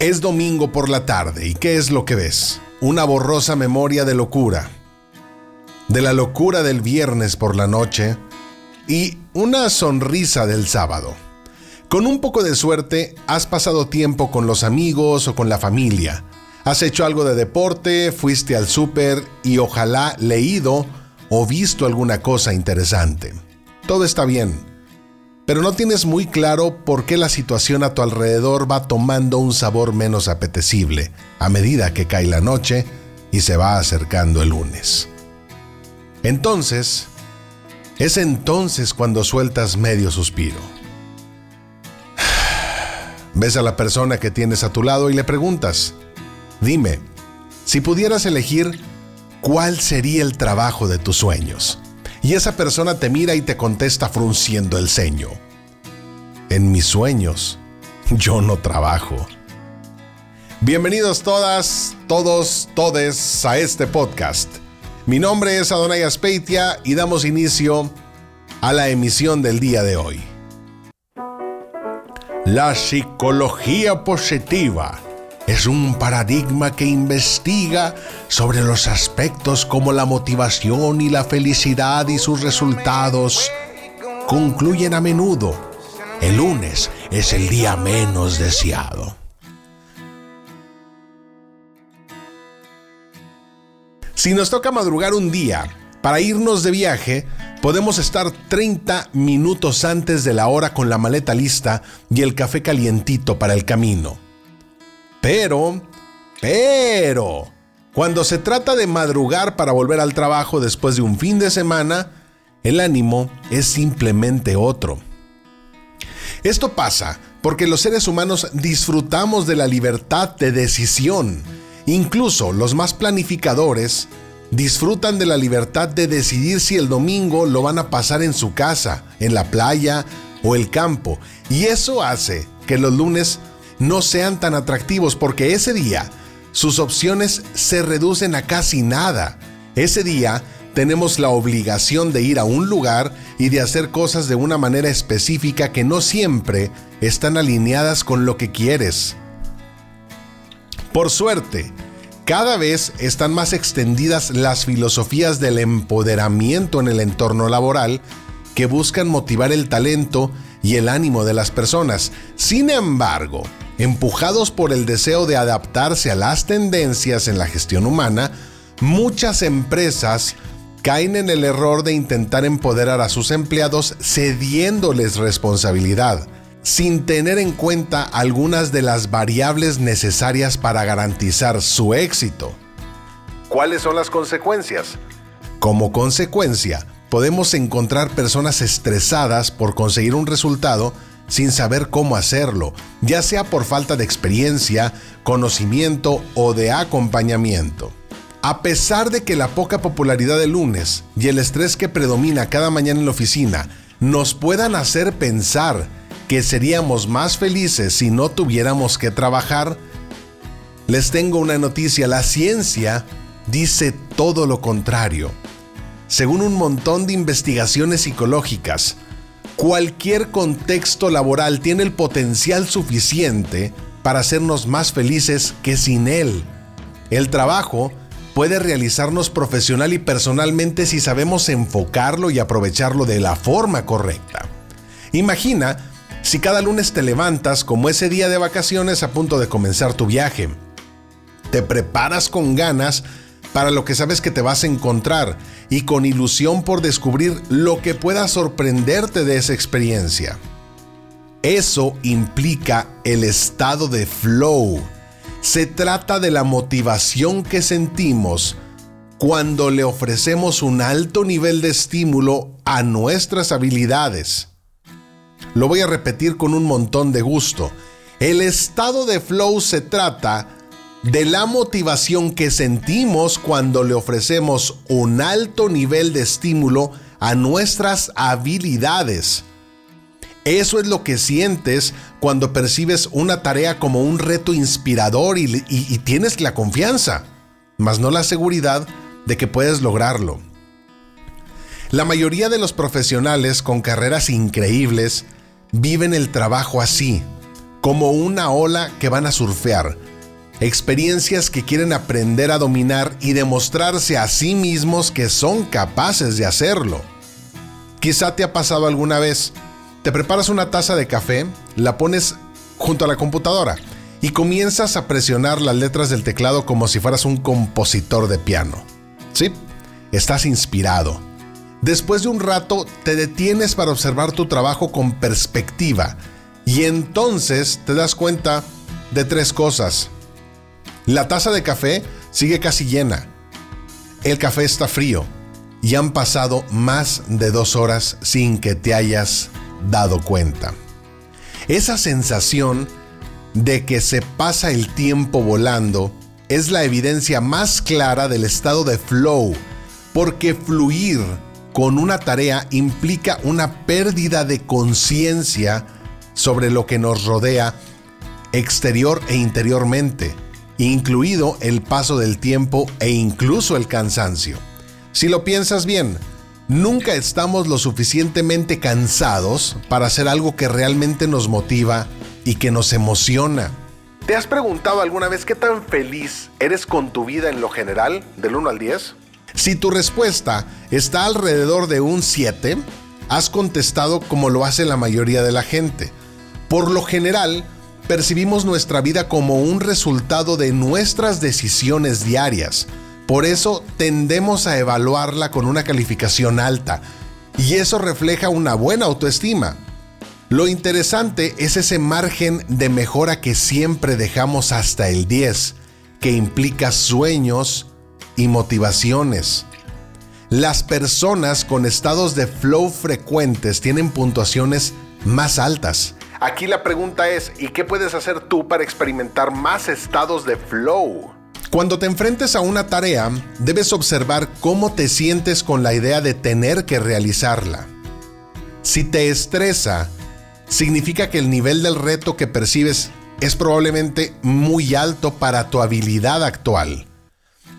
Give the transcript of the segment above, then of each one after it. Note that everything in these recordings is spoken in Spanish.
Es domingo por la tarde y ¿qué es lo que ves? Una borrosa memoria de locura. De la locura del viernes por la noche y una sonrisa del sábado. Con un poco de suerte, has pasado tiempo con los amigos o con la familia. Has hecho algo de deporte, fuiste al súper y ojalá leído o visto alguna cosa interesante. Todo está bien, pero no tienes muy claro por qué la situación a tu alrededor va tomando un sabor menos apetecible a medida que cae la noche y se va acercando el lunes. Entonces, es entonces cuando sueltas medio suspiro Ves a la persona que tienes a tu lado y le preguntas, dime, si pudieras elegir, ¿cuál sería el trabajo de tus sueños? Y esa persona te mira y te contesta frunciendo el ceño. En mis sueños, yo no trabajo. Bienvenidos todas, todos, todes a este podcast. Mi nombre es Adonai Aspeitia y damos inicio a la emisión del día de hoy. La psicología positiva es un paradigma que investiga sobre los aspectos como la motivación y la felicidad y sus resultados. Concluyen a menudo. El lunes es el día menos deseado. Si nos toca madrugar un día para irnos de viaje, podemos estar 30 minutos antes de la hora con la maleta lista y el café calientito para el camino. Pero, pero, cuando se trata de madrugar para volver al trabajo después de un fin de semana, el ánimo es simplemente otro. Esto pasa porque los seres humanos disfrutamos de la libertad de decisión. Incluso los más planificadores disfrutan de la libertad de decidir si el domingo lo van a pasar en su casa, en la playa o el campo. Y eso hace que los lunes no sean tan atractivos porque ese día sus opciones se reducen a casi nada. Ese día tenemos la obligación de ir a un lugar y de hacer cosas de una manera específica que no siempre están alineadas con lo que quieres. Por suerte, cada vez están más extendidas las filosofías del empoderamiento en el entorno laboral que buscan motivar el talento y el ánimo de las personas. Sin embargo, empujados por el deseo de adaptarse a las tendencias en la gestión humana, muchas empresas caen en el error de intentar empoderar a sus empleados cediéndoles responsabilidad sin tener en cuenta algunas de las variables necesarias para garantizar su éxito. ¿Cuáles son las consecuencias? Como consecuencia, podemos encontrar personas estresadas por conseguir un resultado sin saber cómo hacerlo, ya sea por falta de experiencia, conocimiento o de acompañamiento. A pesar de que la poca popularidad del lunes y el estrés que predomina cada mañana en la oficina nos puedan hacer pensar que seríamos más felices si no tuviéramos que trabajar, les tengo una noticia, la ciencia dice todo lo contrario. Según un montón de investigaciones psicológicas, cualquier contexto laboral tiene el potencial suficiente para hacernos más felices que sin él. El trabajo puede realizarnos profesional y personalmente si sabemos enfocarlo y aprovecharlo de la forma correcta. Imagina si cada lunes te levantas como ese día de vacaciones a punto de comenzar tu viaje. Te preparas con ganas para lo que sabes que te vas a encontrar y con ilusión por descubrir lo que pueda sorprenderte de esa experiencia. Eso implica el estado de flow. Se trata de la motivación que sentimos cuando le ofrecemos un alto nivel de estímulo a nuestras habilidades. Lo voy a repetir con un montón de gusto. El estado de flow se trata de la motivación que sentimos cuando le ofrecemos un alto nivel de estímulo a nuestras habilidades. Eso es lo que sientes cuando percibes una tarea como un reto inspirador y, tienes la confianza, mas no la seguridad de que puedes lograrlo. La mayoría de los profesionales con carreras increíbles viven el trabajo así, como una ola que van a surfear. Experiencias que quieren aprender a dominar y demostrarse a sí mismos que son capaces de hacerlo. Quizá te ha pasado alguna vez. Te preparas una taza de café, la pones junto a la computadora y comienzas a presionar las letras del teclado como si fueras un compositor de piano. Sí, estás inspirado. Después de un rato te detienes para observar tu trabajo con perspectiva y entonces te das cuenta de tres cosas. La taza de café sigue casi llena. El café está frío y han pasado más de dos horas sin que te hayas dado cuenta. Esa sensación de que se pasa el tiempo volando es la evidencia más clara del estado de flow, porque fluir con una tarea implica una pérdida de conciencia sobre lo que nos rodea exterior e interiormente, incluido el paso del tiempo e incluso el cansancio. Si lo piensas bien, nunca estamos lo suficientemente cansados para hacer algo que realmente nos motiva y que nos emociona. ¿Te has preguntado alguna vez qué tan feliz eres con tu vida en lo general, del 1 al 10? Si tu respuesta está alrededor de un 7, has contestado como lo hace la mayoría de la gente. Por lo general, percibimos nuestra vida como un resultado de nuestras decisiones diarias. Por eso tendemos a evaluarla con una calificación alta. Y eso refleja una buena autoestima. Lo interesante es ese margen de mejora que siempre dejamos hasta el 10, que implica sueños y motivaciones. Las personas con estados de flow frecuentes tienen puntuaciones más altas. Aquí la pregunta es, ¿y qué puedes hacer tú para experimentar más estados de flow? Cuando te enfrentes a una tarea, debes observar cómo te sientes con la idea de tener que realizarla. Si te estresa, significa que el nivel del reto que percibes es probablemente muy alto para tu habilidad actual.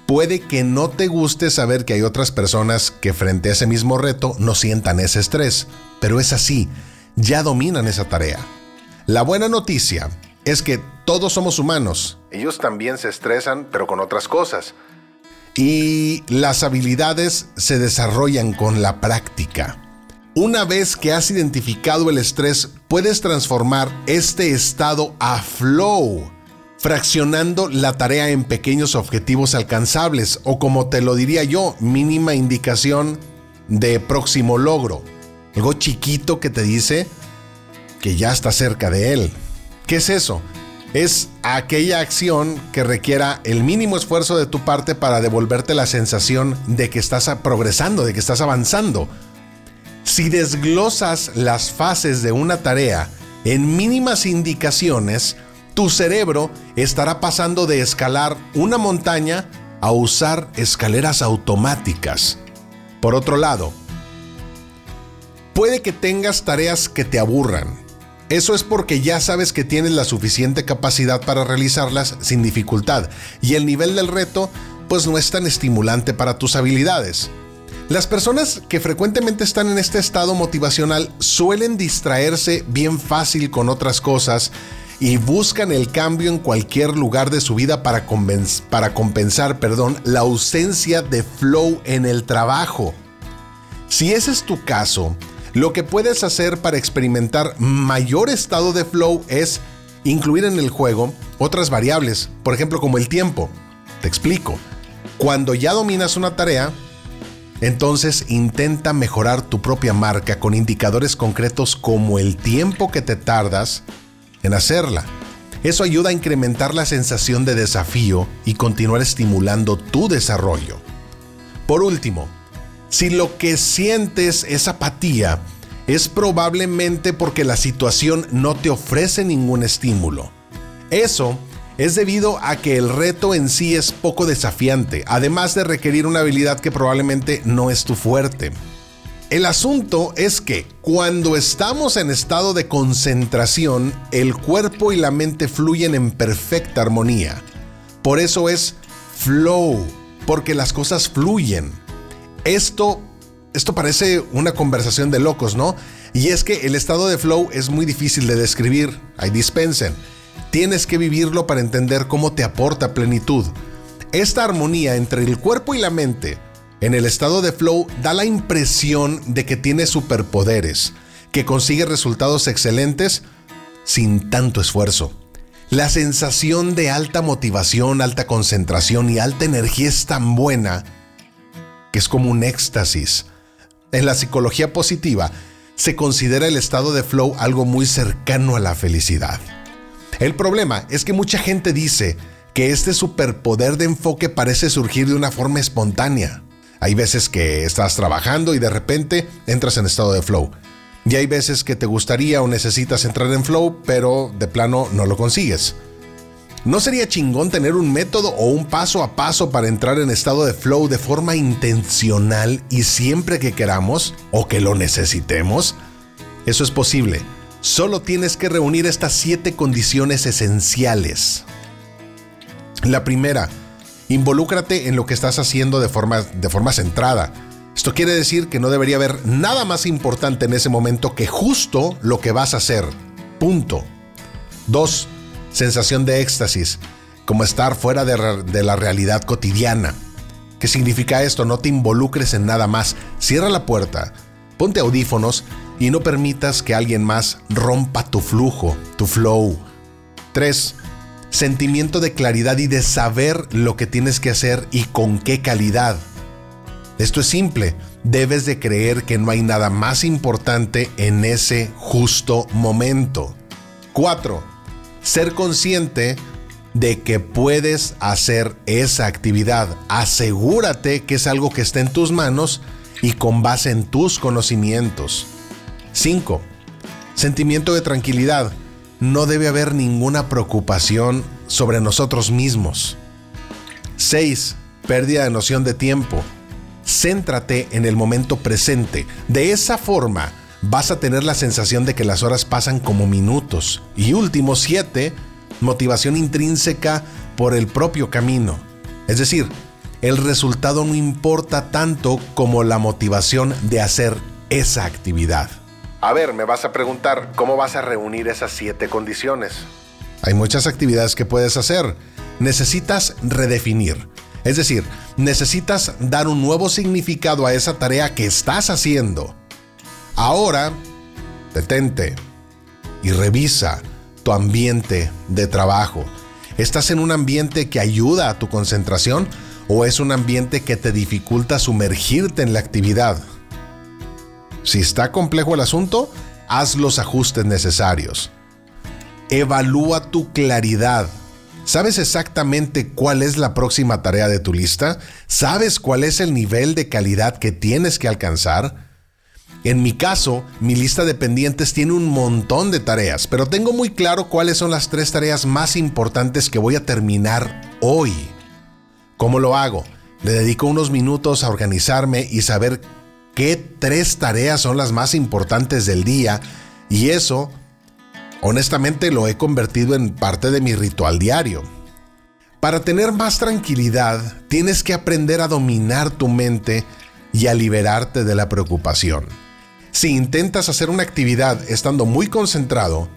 Puede que no te guste saber que hay otras personas que frente a ese mismo reto no sientan ese estrés, pero es así, ya dominan esa tarea. La buena noticia es que todos somos humanos. Ellos también se estresan, pero con otras cosas. Y las habilidades se desarrollan con la práctica. Una vez que has identificado el estrés, puedes transformar este estado a flow, fraccionando la tarea en pequeños objetivos alcanzables o como te lo diría yo, mínima indicación de próximo logro. Algo chiquito que te dice que ya está cerca de él. ¿Qué es eso? Es aquella acción que requiera el mínimo esfuerzo de tu parte para devolverte la sensación de que estás progresando, de que estás avanzando. Si desglosas las fases de una tarea en mínimas indicaciones, tu cerebro estará pasando de escalar una montaña a usar escaleras automáticas. Por otro lado, puede que tengas tareas que te aburran. Eso es porque ya sabes que tienes la suficiente capacidad para realizarlas sin dificultad y el nivel del reto pues no es tan estimulante para tus habilidades. Las personas que frecuentemente están en este estado motivacional suelen distraerse bien fácil con otras cosas y buscan el cambio en cualquier lugar de su vida para, compensar perdón, la ausencia de flow en el trabajo. Si ese es tu caso, lo que puedes hacer para experimentar mayor estado de flow es incluir en el juego otras variables, por ejemplo como el tiempo. Te explico. Cuando ya dominas una tarea, entonces intenta mejorar tu propia marca con indicadores concretos como el tiempo que te tardas en hacerla. Eso ayuda a incrementar la sensación de desafío y continuar estimulando tu desarrollo. Por último, si lo que sientes es apatía, es probablemente porque la situación no te ofrece ningún estímulo. Eso es debido a que el reto en sí es poco desafiante, además de requerir una habilidad que probablemente no es tu fuerte. El asunto es que cuando estamos en estado de concentración, el cuerpo y la mente fluyen en perfecta armonía. Por eso es flow, porque las cosas fluyen. Esto, esto parece una conversación de locos, ¿no? Y es que el estado de flow es muy difícil de describir, hay dispensen. Tienes que vivirlo para entender cómo te aporta plenitud. Esta armonía entre el cuerpo y la mente en el estado de flow da la impresión de que tienes superpoderes, que consigue resultados excelentes sin tanto esfuerzo. La sensación de alta motivación, alta concentración y alta energía es tan buena que es como un éxtasis. En la psicología positiva se considera el estado de flow algo muy cercano a la felicidad. El problema es que mucha gente dice que este superpoder de enfoque parece surgir de una forma espontánea. Hay veces que estás trabajando y de repente entras en estado de flow. Y hay veces que te gustaría o necesitas entrar en flow, pero de plano no lo consigues. ¿No sería chingón tener un método o un paso a paso para entrar en estado de flow de forma intencional y siempre que queramos o que lo necesitemos? Eso es posible. Solo tienes que reunir estas siete condiciones esenciales. La primera, involúcrate en lo que estás haciendo de forma, de forma centrada. Esto quiere decir que no debería haber nada más importante en ese momento que justo lo que vas a hacer. Punto. 2. Sensación de éxtasis, como estar fuera de, la realidad cotidiana. ¿Qué significa esto? No te involucres en nada más. Cierra la puerta, ponte audífonos y no permitas que alguien más rompa tu flujo, tu flow. 3. Sentimiento de claridad y de saber lo que tienes que hacer y con qué calidad. Esto es simple, debes de creer que no hay nada más importante en ese justo momento. 4. Ser consciente de que puedes hacer esa actividad. Asegúrate que es algo que está en tus manos y con base en tus conocimientos. 5. Sentimiento de tranquilidad. No debe haber ninguna preocupación sobre nosotros mismos. 6. Pérdida de noción de tiempo. Céntrate en el momento presente. De esa forma vas a tener la sensación de que las horas pasan como minutos. Y último, 7. Motivación intrínseca por el propio camino. Es decir, el resultado no importa tanto como la motivación de hacer esa actividad. A ver, me vas a preguntar, ¿cómo vas a reunir esas siete condiciones? Hay muchas actividades que puedes hacer. Necesitas redefinir. Es decir, necesitas dar un nuevo significado a esa tarea que estás haciendo. Ahora, detente y revisa tu ambiente de trabajo. ¿Estás en un ambiente que ayuda a tu concentración o es un ambiente que te dificulta sumergirte en la actividad? Si está complejo el asunto, haz los ajustes necesarios. Evalúa tu claridad ¿Sabes exactamente cuál es la próxima tarea de tu lista? ¿Sabes cuál es el nivel de calidad que tienes que alcanzar? En mi caso, mi lista de pendientes tiene un montón de tareas, pero tengo muy claro cuáles son las tres tareas más importantes que voy a terminar hoy. ¿Cómo lo hago? Le dedico unos minutos a organizarme y saber qué tres tareas son las más importantes del día y eso Honestamente lo he convertido en parte de mi ritual diario. Para tener más tranquilidad, tienes que aprender a dominar tu mente y a liberarte de la preocupación. Si intentas hacer una actividad estando muy concentrado,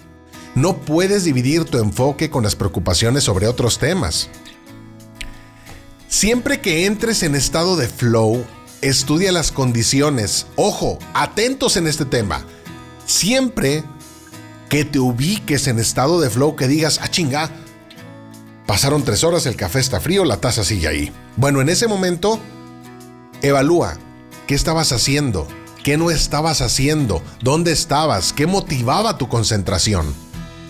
no puedes dividir tu enfoque con las preocupaciones sobre otros temas. Siempre que entres en estado de flow, estudia las condiciones. Ojo, atentos en este tema. Siempre que te ubiques en estado de flow, que digas, ah chinga, pasaron tres horas, el café está frío, la taza sigue ahí. Bueno, en ese momento, evalúa qué estabas haciendo, qué no estabas haciendo, dónde estabas, qué motivaba tu concentración.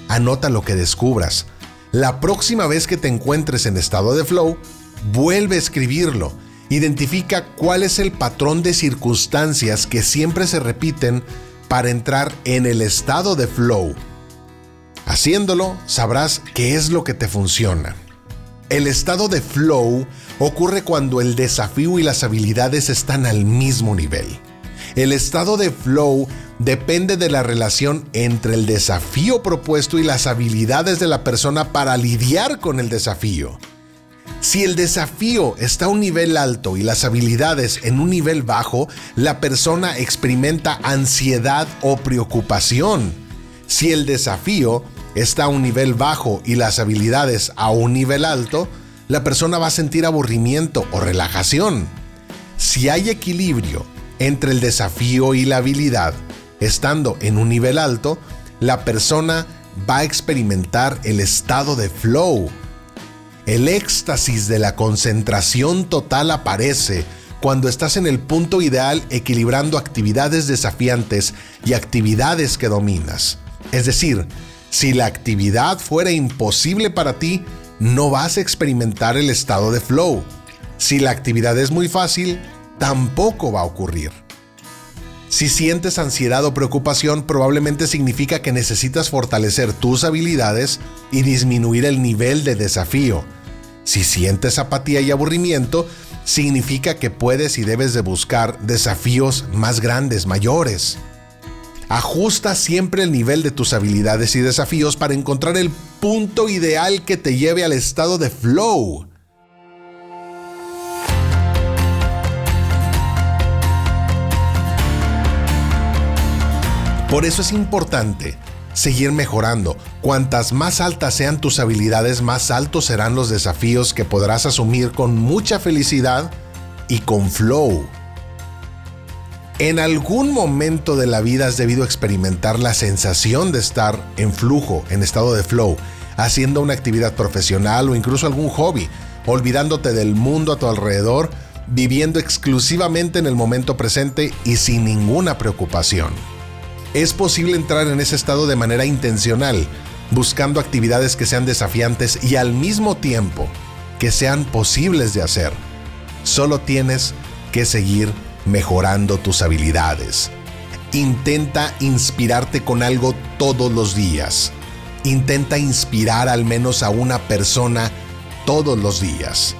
Anota lo que descubras. La próxima vez que te encuentres en estado de flow, vuelve a escribirlo. Identifica cuál es el patrón de circunstancias que siempre se repiten para entrar en el estado de flow. Haciéndolo, sabrás qué es lo que te funciona. El estado de flow ocurre cuando el desafío y las habilidades están al mismo nivel. El estado de flow depende de la relación entre el desafío propuesto y las habilidades de la persona para lidiar con el desafío. Si el desafío está a un nivel alto y las habilidades en un nivel bajo, la persona experimenta ansiedad o preocupación. Si el desafío está a un nivel bajo y las habilidades a un nivel alto, la persona va a sentir aburrimiento o relajación. Si hay equilibrio entre el desafío y la habilidad, estando en un nivel alto, la persona va a experimentar el estado de flow. El éxtasis de la concentración total aparece cuando estás en el punto ideal equilibrando actividades desafiantes y actividades que dominas. Es decir, si la actividad fuera imposible para ti, no vas a experimentar el estado de flow. Si la actividad es muy fácil, tampoco va a ocurrir. Si sientes ansiedad o preocupación, probablemente significa que necesitas fortalecer tus habilidades y disminuir el nivel de desafío. Si sientes apatía y aburrimiento, significa que puedes y debes de buscar desafíos más grandes, mayores. Ajusta siempre el nivel de tus habilidades y desafíos para encontrar el punto ideal que te lleve al estado de flow. Por eso es importante seguir mejorando. Cuantas más altas sean tus habilidades, más altos serán los desafíos que podrás asumir con mucha felicidad y con flow. En algún momento de la vida has debido experimentar la sensación de estar en flujo, en estado de flow, haciendo una actividad profesional o incluso algún hobby, olvidándote del mundo a tu alrededor, viviendo exclusivamente en el momento presente y sin ninguna preocupación. Es posible entrar en ese estado de manera intencional, buscando actividades que sean desafiantes y al mismo tiempo que sean posibles de hacer. Solo tienes que seguir mejorando tus habilidades. Intenta inspirarte con algo todos los días. Intenta inspirar al menos a una persona todos los días.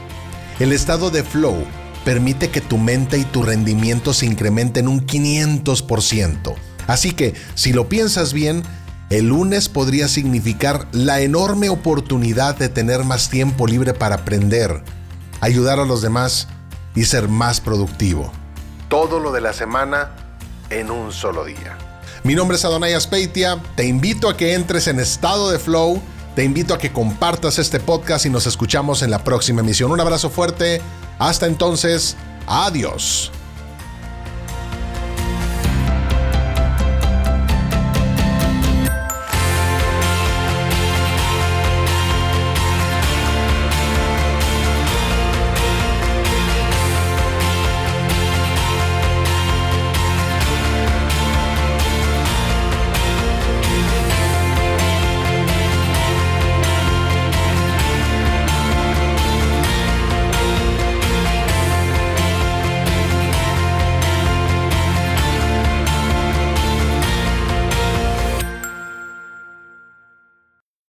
El estado de flow permite que tu mente y tu rendimiento se incrementen un 500%. Así que, si lo piensas bien, el lunes podría significar la enorme oportunidad de tener más tiempo libre para aprender, ayudar a los demás y ser más productivo. Todo lo de la semana en un solo día. Mi nombre es Adonai Aspeitia, te invito a que entres en estado de flow, te invito a que compartas este podcast y nos escuchamos en la próxima emisión. Un abrazo fuerte, hasta entonces, adiós.